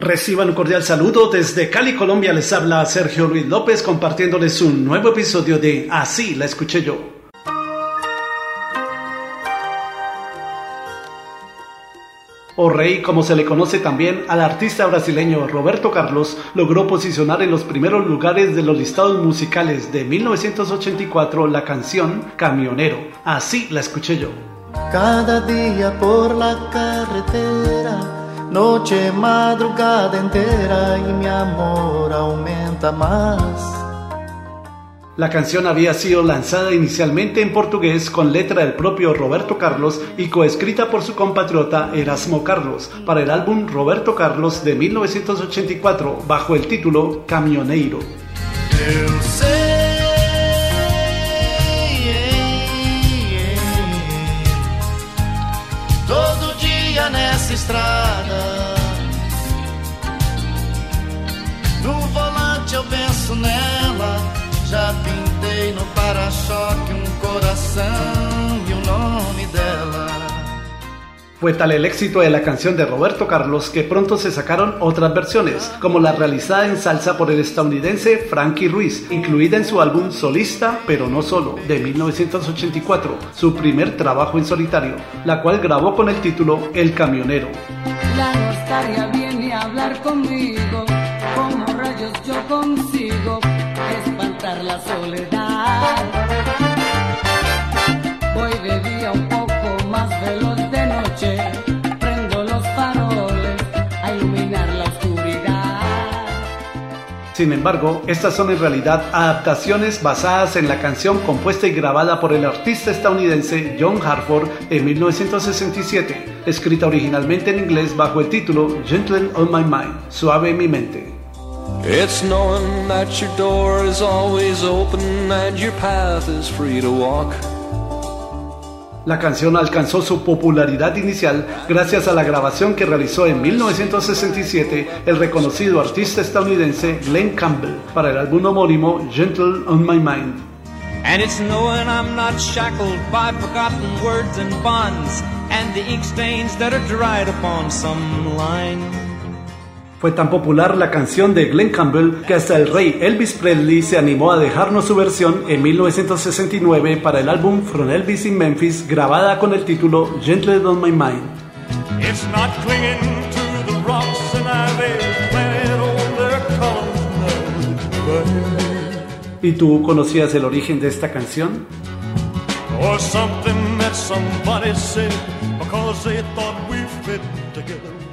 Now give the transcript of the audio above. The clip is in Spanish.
Reciban un cordial saludo desde Cali, Colombia. Les habla Sergio Luis López compartiéndoles un nuevo episodio de Así la escuché yo. O Rey, como se le conoce también al artista brasileño Roberto Carlos, logró posicionar en los primeros lugares de los listados musicales de 1984 la canción Camionero. Así la escuché yo. Cada día por la carretera Noche, madrugada entera y mi amor aumenta más. La canción había sido lanzada inicialmente en portugués con letra del propio Roberto Carlos y coescrita por su compatriota Erasmo Carlos para el álbum Roberto Carlos de 1984 bajo el título Camioneiro. Todo día nessa estrada eu penso nela. Já pintei no para-choque Fue tal el éxito de la canción de Roberto Carlos que pronto se sacaron otras versiones, como la realizada en salsa por el estadounidense Frankie Ruiz, incluida en su álbum Solista, pero no solo, de 1984, su primer trabajo en solitario, la cual grabó con el título El Camionero. La nostalgia viene a hablar conmigo yo consigo espantar la soledad. Sin embargo, estas son en realidad adaptaciones basadas en la canción compuesta y grabada por el artista estadounidense John Hartford en 1967, escrita originalmente en inglés bajo el título Gentle on My Mind, Suave en mi mente. It's that your door is always open and your path is free to walk. La canción alcanzó su popularidad inicial gracias a la grabación que realizó en 1967 el reconocido artista estadounidense Glenn Campbell para el álbum homónimo Gentle on My Mind. And it's I'm not shackled by forgotten words and bonds and the ink stains that are dried upon some. Fue tan popular la canción de Glenn Campbell que hasta el rey Elvis Presley se animó a dejarnos su versión en 1969 para el álbum From Elvis in Memphis grabada con el título Gentle on My Mind. ¿Y tú conocías el origen de esta canción? Or something that somebody said because they thought we fit together.